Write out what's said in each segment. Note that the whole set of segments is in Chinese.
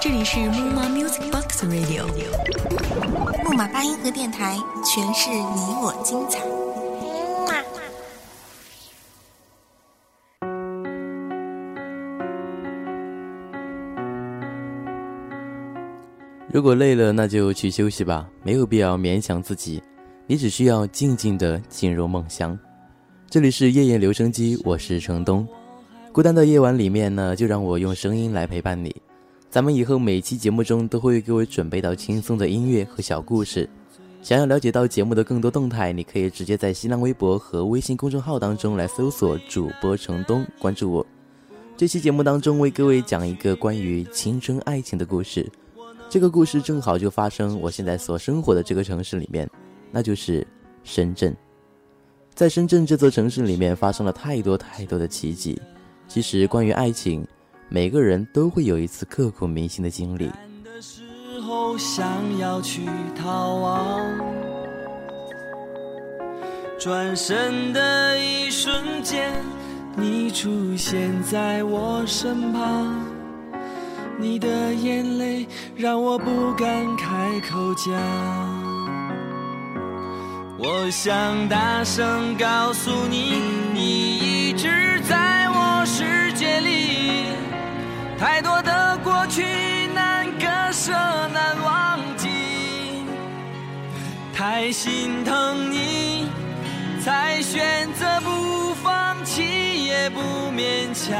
这里是木马 Music Box Radio，木马八音盒电台，诠释你我精彩。如果累了，那就去休息吧，没有必要勉强自己。你只需要静静的进入梦乡。这里是夜夜留声机，我是程东。孤单的夜晚里面呢，就让我用声音来陪伴你。咱们以后每期节目中都会为各位准备到轻松的音乐和小故事。想要了解到节目的更多动态，你可以直接在新浪微博和微信公众号当中来搜索主播程东，关注我。这期节目当中为各位讲一个关于青春爱情的故事。这个故事正好就发生我现在所生活的这个城市里面，那就是深圳。在深圳这座城市里面，发生了太多太多的奇迹。其实，关于爱情，每个人都会有一次刻骨铭心的经历。的时候想要去逃亡转身的一瞬间，你出现在我身旁。你的眼泪让我不敢开口讲，我想大声告诉你，你太多的过去难割舍难忘记，太心疼你，才选择不放弃也不勉强，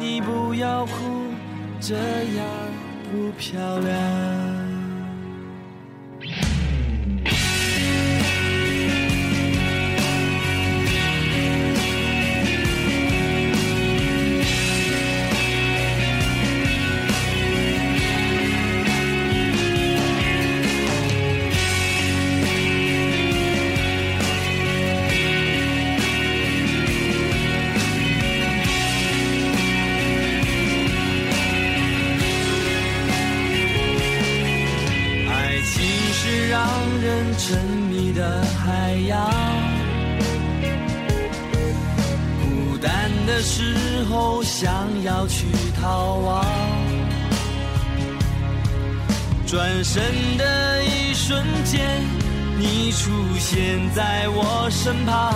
你不要哭。这样不漂亮。要去逃亡，转身的一瞬间，你出现在我身旁，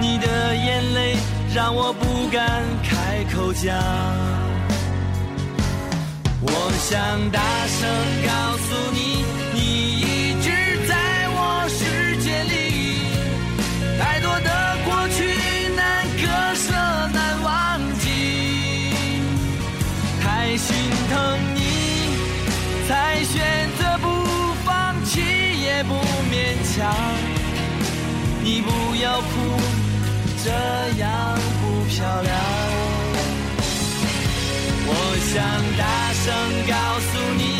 你的眼泪让我不敢开口讲，我想大声告诉你，才选择不放弃也不勉强你不要哭这样不漂亮我想大声告诉你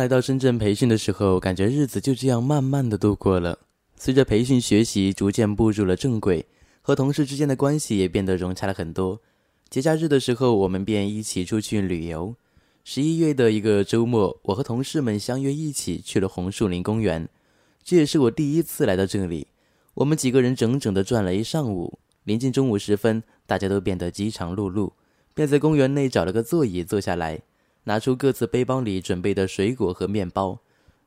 来到深圳培训的时候，感觉日子就这样慢慢的度过了。随着培训学习逐渐步入了正轨。和同事之间的关系也变得融洽了很多。节假日的时候，我们便一起出去旅游。十一月的一个周末，我和同事们相约一起去了红树林公园。这也是我第一次来到这里。我们几个人整整的转了一上午，临近中午时分，大家都变得饥肠辘辘，便在公园内找了个座椅坐下来，拿出各自背包里准备的水果和面包。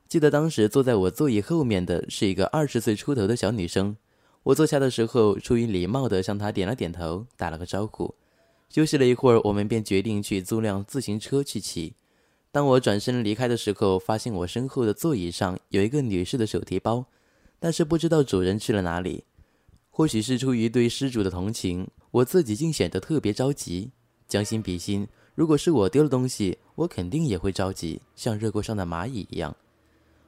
记得当时坐在我座椅后面的是一个二十岁出头的小女生，我坐下的时候出于礼貌的向她点了点头，打了个招呼。休息了一会儿，我们便决定去租辆自行车去骑。当我转身离开的时候，发现我身后的座椅上有一个女士的手提包。但是不知道主人去了哪里，或许是出于对失主的同情，我自己竟显得特别着急。将心比心，如果是我丢了东西，我肯定也会着急，像热锅上的蚂蚁一样。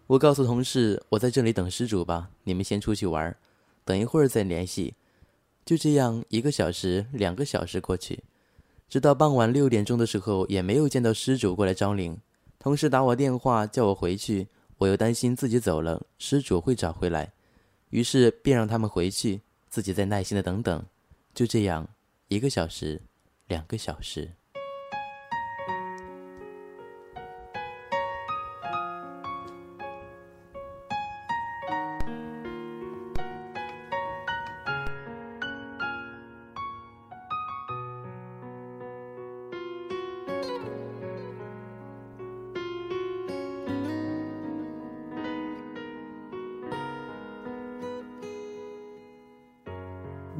我告诉同事，我在这里等失主吧，你们先出去玩，等一会儿再联系。就这样，一个小时、两个小时过去，直到傍晚六点钟的时候，也没有见到失主过来招领。同事打我电话叫我回去。我又担心自己走了，失主会找回来，于是便让他们回去，自己再耐心的等等。就这样，一个小时，两个小时。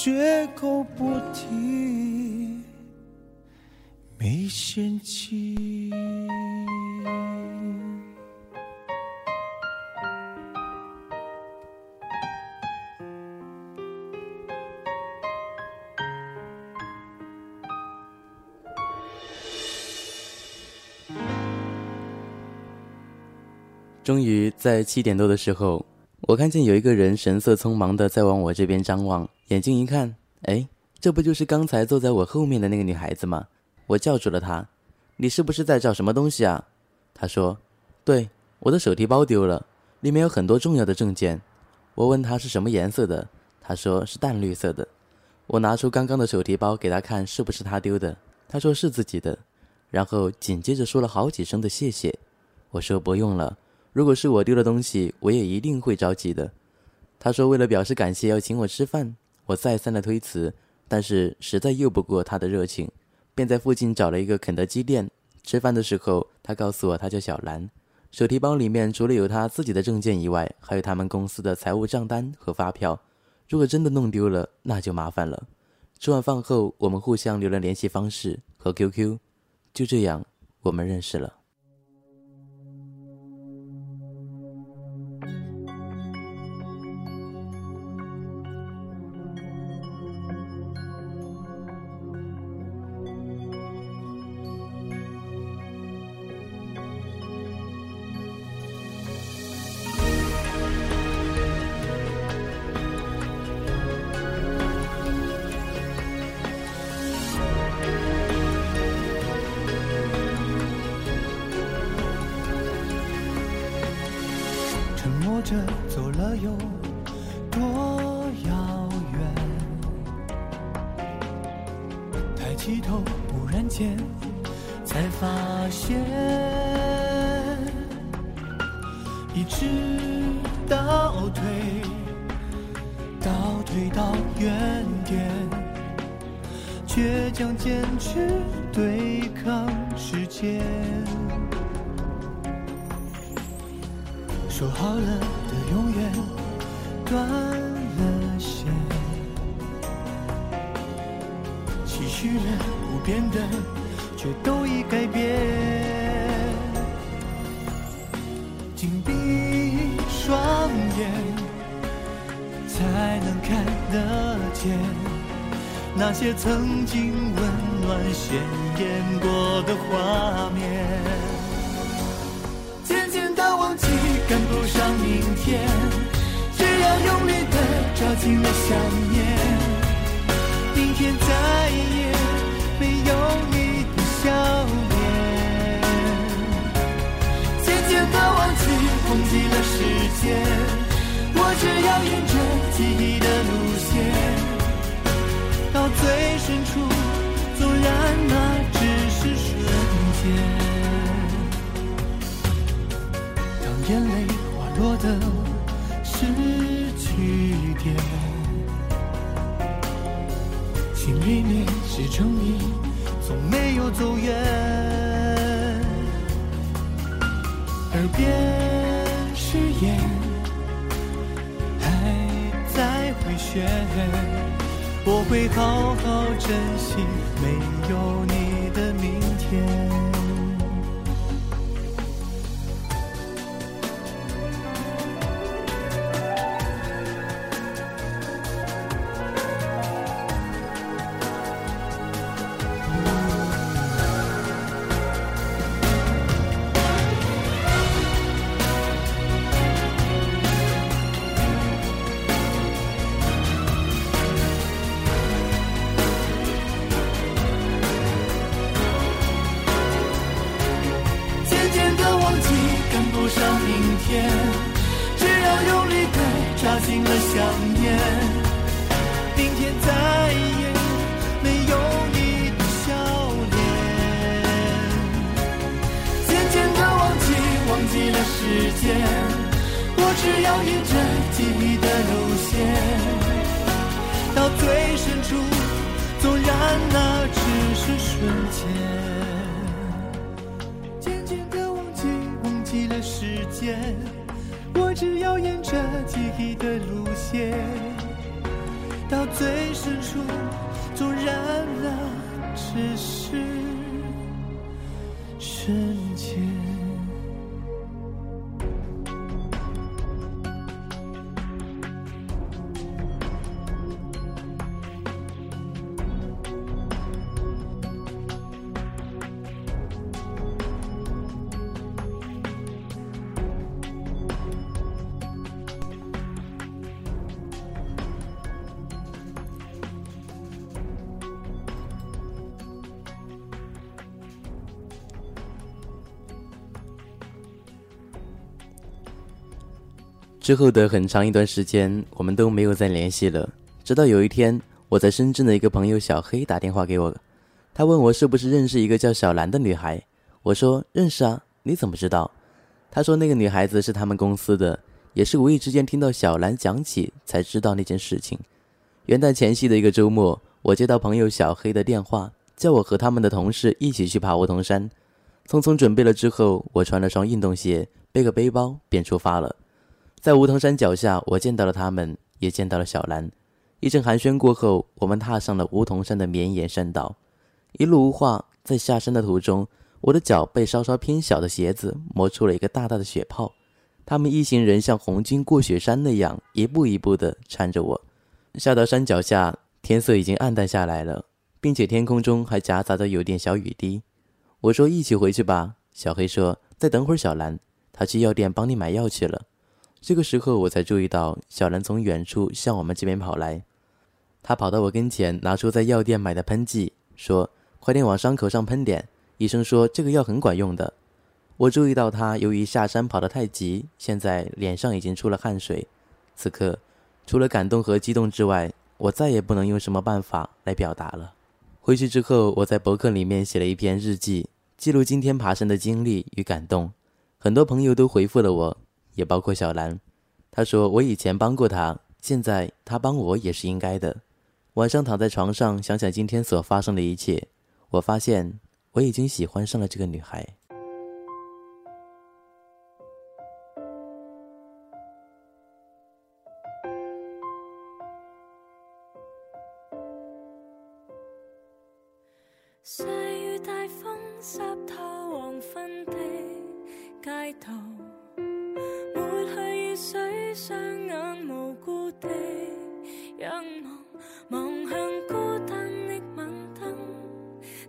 绝口不提，没嫌弃。终于在七点多的时候，我看见有一个人神色匆忙的在往我这边张望，眼睛一看，哎，这不就是刚才坐在我后面的那个女孩子吗？我叫住了她：“你是不是在找什么东西啊？”她说：“对，我的手提包丢了，里面有很多重要的证件。”我问她是什么颜色的，她说是淡绿色的。我拿出刚刚的手提包给她看，是不是她丢的？她说是自己的，然后紧接着说了好几声的谢谢。我说不用了。如果是我丢了东西，我也一定会着急的。他说为了表示感谢要请我吃饭，我再三的推辞，但是实在拗不过他的热情，便在附近找了一个肯德基店。吃饭的时候，他告诉我他叫小兰，手提包里面除了有他自己的证件以外，还有他们公司的财务账单和发票。如果真的弄丢了，那就麻烦了。吃完饭后，我们互相留了联系方式和 QQ，就这样，我们认识了。才发现，一直倒退，倒退到原点，倔强坚持对抗时间。说好了的永远断了线，期许了不变的却都已改变。紧闭双眼，才能看得见那些曾经温暖鲜艳过的画面。渐渐的，忘记赶不上明天，只要用力的抓紧了想念，明天再也没有你笑脸。渐渐的忘记，忘记了时间，我只要沿着记忆的路线，到最深处，纵然那只是瞬间。当眼泪滑落的是句点，心里面是诚意，从没有走远。耳边誓言还在回旋，我会好好珍惜没有你的明天。时间，我只要沿着记忆的路线，到最深处，纵然那只是瞬间。渐渐的忘记，忘记了时间，我只要沿着记忆的路线，到最深处，纵然那只是瞬间。之后的很长一段时间，我们都没有再联系了。直到有一天，我在深圳的一个朋友小黑打电话给我，他问我是不是认识一个叫小兰的女孩。我说认识啊，你怎么知道？他说那个女孩子是他们公司的，也是无意之间听到小兰讲起才知道那件事情。元旦前夕的一个周末，我接到朋友小黑的电话，叫我和他们的同事一起去爬梧桐山。匆匆准备了之后，我穿了双运动鞋，背个背包便出发了。在梧桐山脚下，我见到了他们，也见到了小兰。一阵寒暄过后，我们踏上了梧桐山的绵延山道，一路无话。在下山的途中，我的脚被稍稍偏小的鞋子磨出了一个大大的血泡。他们一行人像红军过雪山那样，一步一步地搀着我。下到山脚下，天色已经暗淡下来了，并且天空中还夹杂着有点小雨滴。我说：“一起回去吧。”小黑说：“再等会儿，小兰，他去药店帮你买药去了。”这个时候，我才注意到小兰从远处向我们这边跑来。她跑到我跟前，拿出在药店买的喷剂，说：“快点往伤口上喷点。”医生说这个药很管用的。我注意到她由于下山跑得太急，现在脸上已经出了汗水。此刻，除了感动和激动之外，我再也不能用什么办法来表达了。回去之后，我在博客里面写了一篇日记，记录今天爬山的经历与感动。很多朋友都回复了我。也包括小兰，她说我以前帮过她，现在她帮我也是应该的。晚上躺在床上想想今天所发生的一切，我发现我已经喜欢上了这个女孩。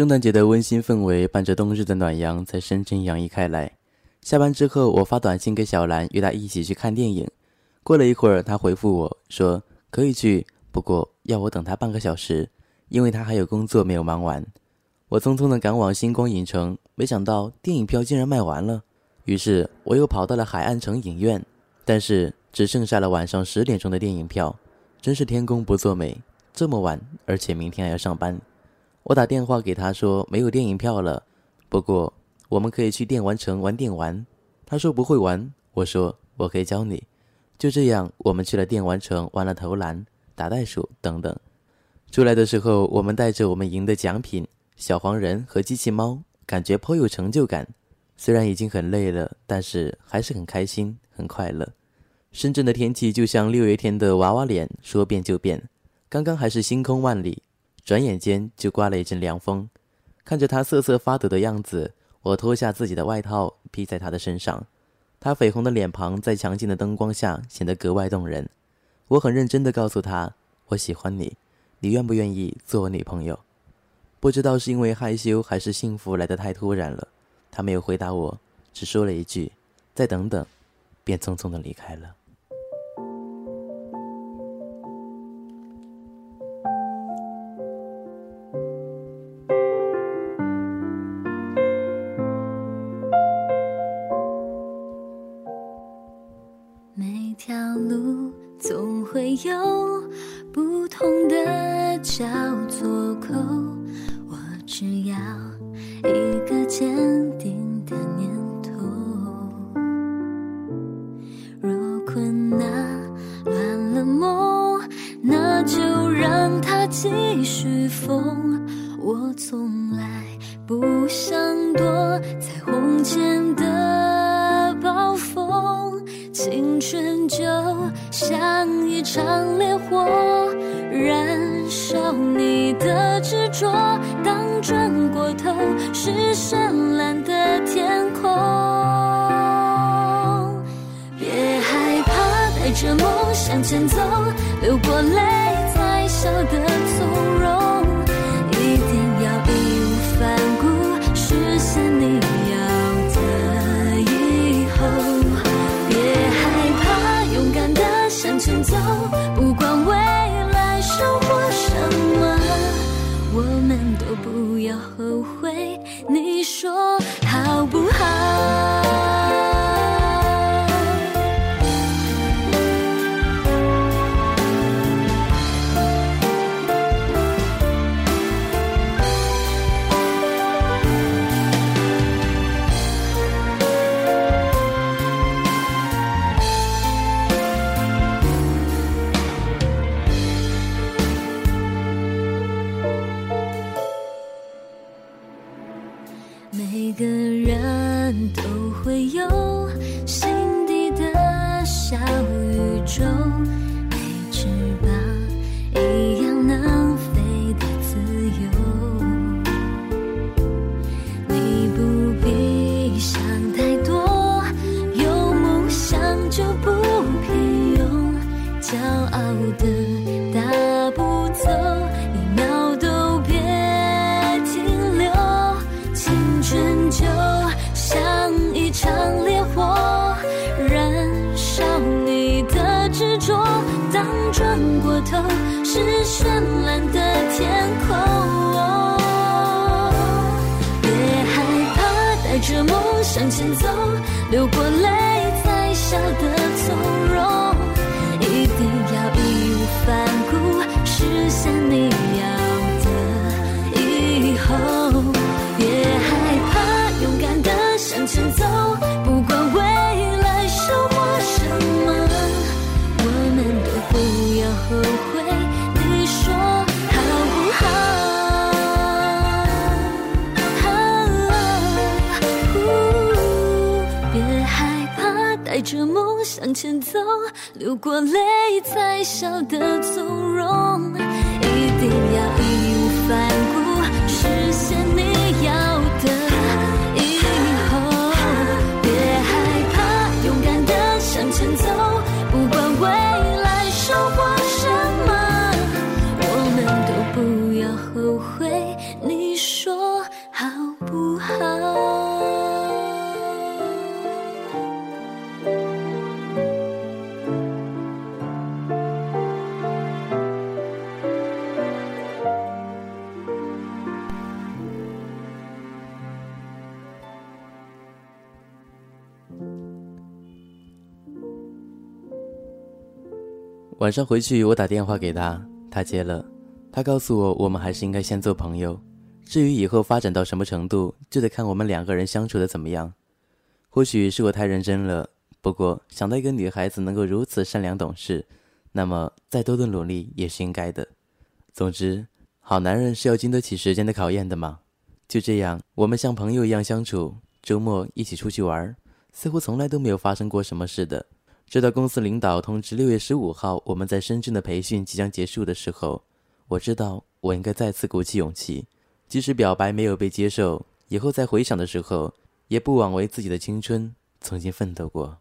圣诞节的温馨氛围伴着冬日的暖阳在深深洋溢开来。下班之后，我发短信给小兰，约她一起去看电影。过了一会儿，她回复我说可以去，不过要我等她半个小时，因为她还有工作没有忙完。我匆匆地赶往星光影城，没想到电影票竟然卖完了。于是我又跑到了海岸城影院，但是只剩下了晚上十点钟的电影票，真是天公不作美，这么晚，而且明天还要上班。我打电话给他说没有电影票了，不过我们可以去电玩城玩电玩。他说不会玩，我说我可以教你。就这样，我们去了电玩城，玩了投篮、打袋鼠等等。出来的时候，我们带着我们赢的奖品——小黄人和机器猫，感觉颇有成就感。虽然已经很累了，但是还是很开心、很快乐。深圳的天气就像六月天的娃娃脸，说变就变。刚刚还是星空万里。转眼间就刮了一阵凉风，看着他瑟瑟发抖的样子，我脱下自己的外套披在他的身上。他绯红的脸庞在强劲的灯光下显得格外动人。我很认真地告诉他：“我喜欢你，你愿不愿意做我女朋友？”不知道是因为害羞还是幸福来得太突然了，他没有回答我，只说了一句：“再等等”，便匆匆地离开了。头是绚烂的天空别害怕带着梦向前走流过泪才笑得从过泪才晓得晚上回去，我打电话给他，他接了。他告诉我，我们还是应该先做朋友。至于以后发展到什么程度，就得看我们两个人相处的怎么样。或许是我太认真了，不过想到一个女孩子能够如此善良懂事，那么再多的努力也是应该的。总之，好男人是要经得起时间的考验的嘛。就这样，我们像朋友一样相处，周末一起出去玩，似乎从来都没有发生过什么似的。直到公司领导通知六月十五号我们在深圳的培训即将结束的时候，我知道我应该再次鼓起勇气，即使表白没有被接受，以后在回想的时候，也不枉为自己的青春曾经奋斗过。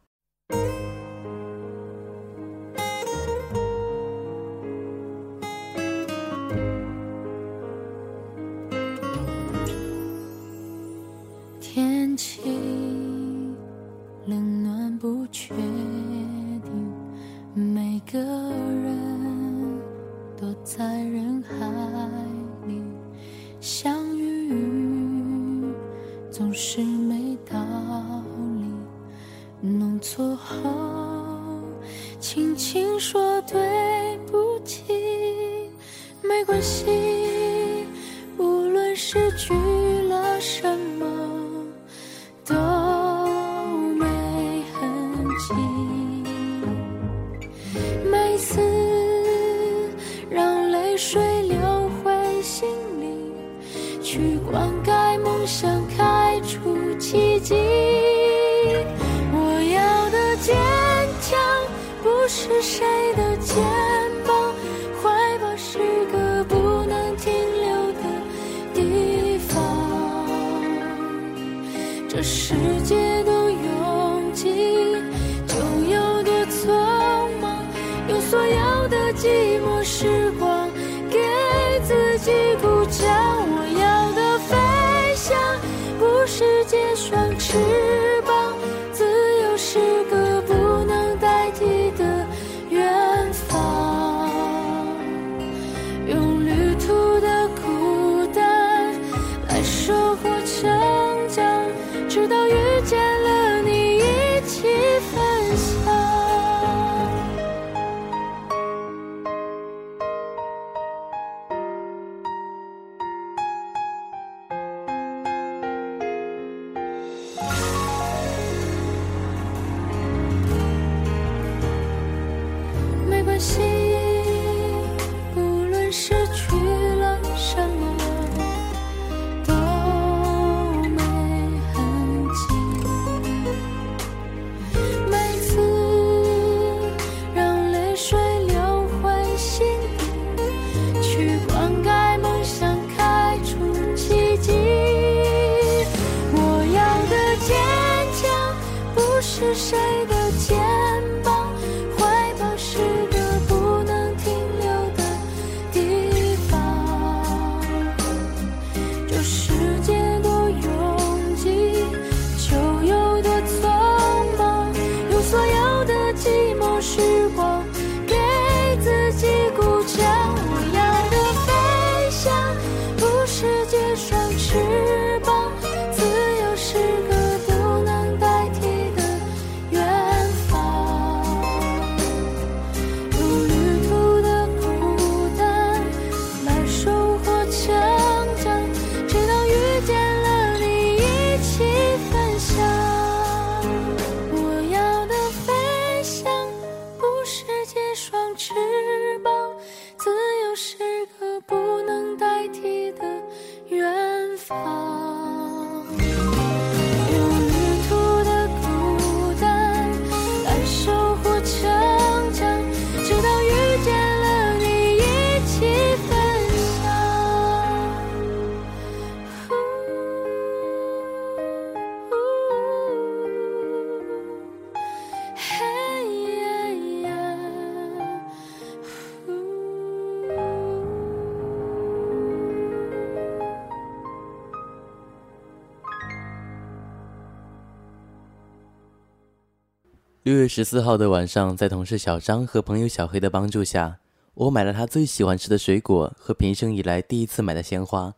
六月十四号的晚上，在同事小张和朋友小黑的帮助下，我买了他最喜欢吃的水果和平生以来第一次买的鲜花，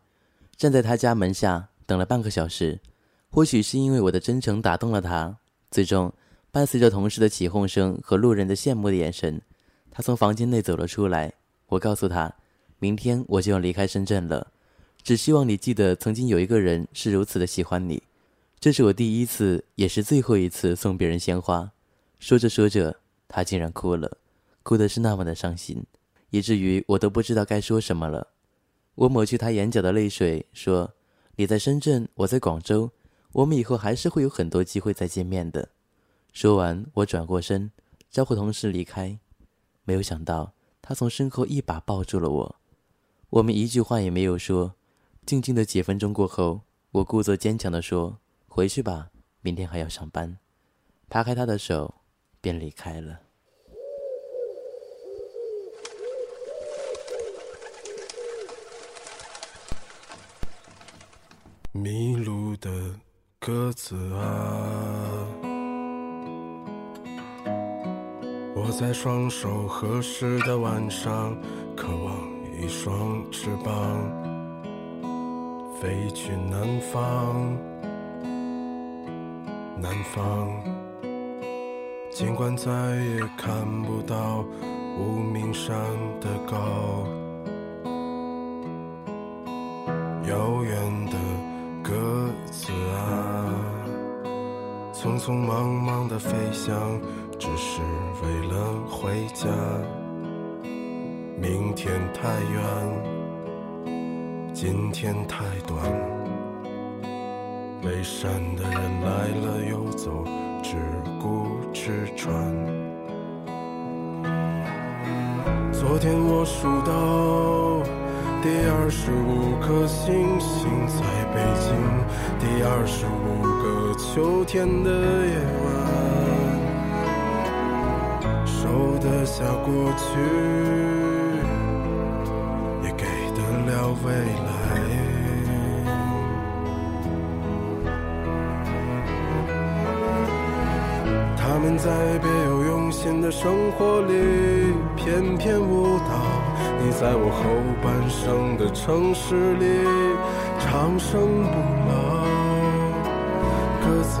站在他家门下等了半个小时。或许是因为我的真诚打动了他，最终伴随着同事的起哄声和路人的羡慕的眼神，他从房间内走了出来。我告诉他，明天我就要离开深圳了，只希望你记得，曾经有一个人是如此的喜欢你。这是我第一次，也是最后一次送别人鲜花。说着说着，他竟然哭了，哭的是那么的伤心，以至于我都不知道该说什么了。我抹去他眼角的泪水，说：“你在深圳，我在广州。”我们以后还是会有很多机会再见面的。说完，我转过身，招呼同事离开。没有想到，他从身后一把抱住了我。我们一句话也没有说，静静的几分钟过后，我故作坚强地说：“回去吧，明天还要上班。”扒开他的手，便离开了。迷路的。鸽子啊，我在双手合十的晚上，渴望一双翅膀，飞去南方。南方，尽管再也看不到无名山的高，遥远的。鸽子啊，匆匆忙忙的飞翔，只是为了回家。明天太远，今天太短。背山的人来了又走，只顾吃穿。昨天我数到。第二十五颗星星在北京，第二十五个秋天的夜晚，收得下过去，在别有用心的生活里翩翩舞蹈。你在我后半生的城市里长生不老，鸽子，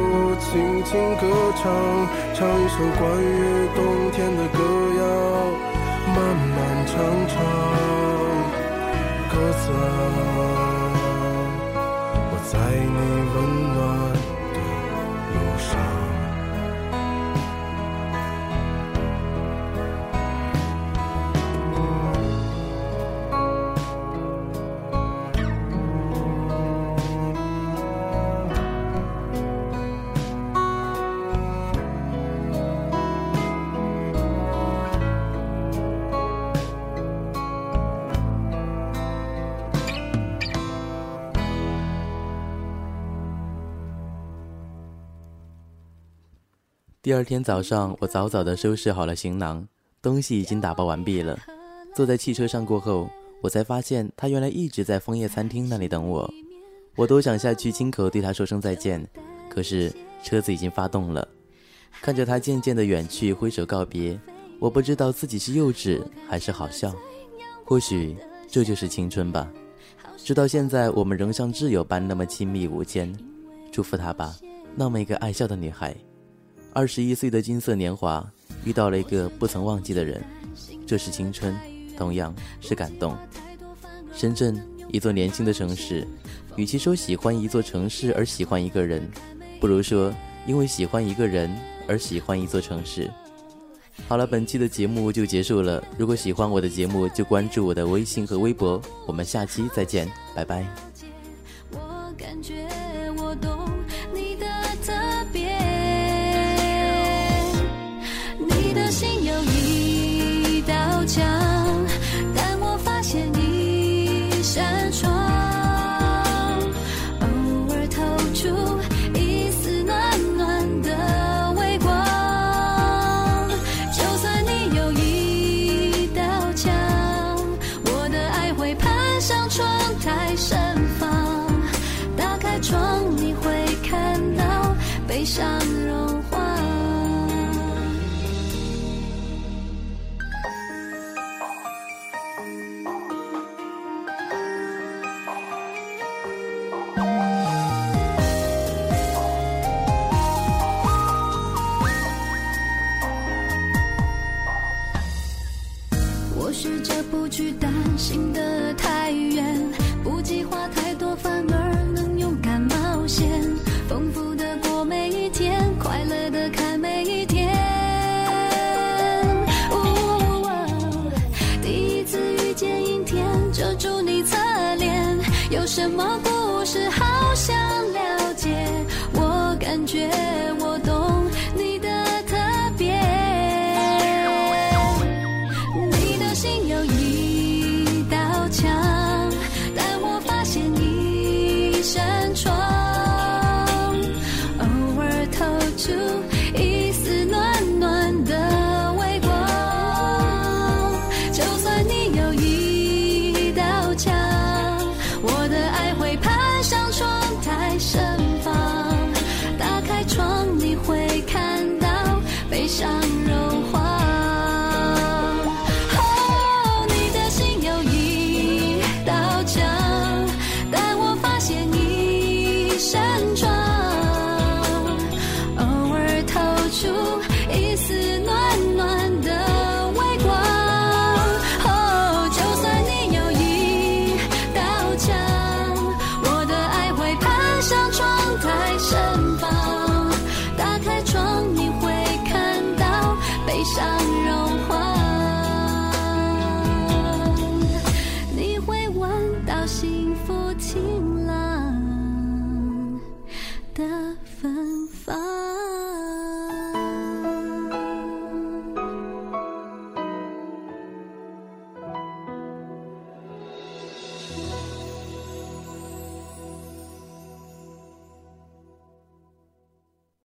轻轻歌唱，唱一首关于冬天的歌谣，漫漫长长，鸽子啊，我在你温第二天早上，我早早的收拾好了行囊，东西已经打包完毕了。坐在汽车上过后，我才发现他原来一直在枫叶餐厅那里等我。我多想下去亲口对他说声再见，可是车子已经发动了。看着他渐渐的远去，挥手告别，我不知道自己是幼稚还是好笑。或许这就是青春吧。直到现在，我们仍像挚友般那么亲密无间。祝福他吧，那么一个爱笑的女孩。二十一岁的金色年华，遇到了一个不曾忘记的人，这是青春，同样是感动。深圳，一座年轻的城市，与其说喜欢一座城市而喜欢一个人，不如说因为喜欢一个人而喜欢一座城市。好了，本期的节目就结束了。如果喜欢我的节目，就关注我的微信和微博。我们下期再见，拜拜。我感觉家。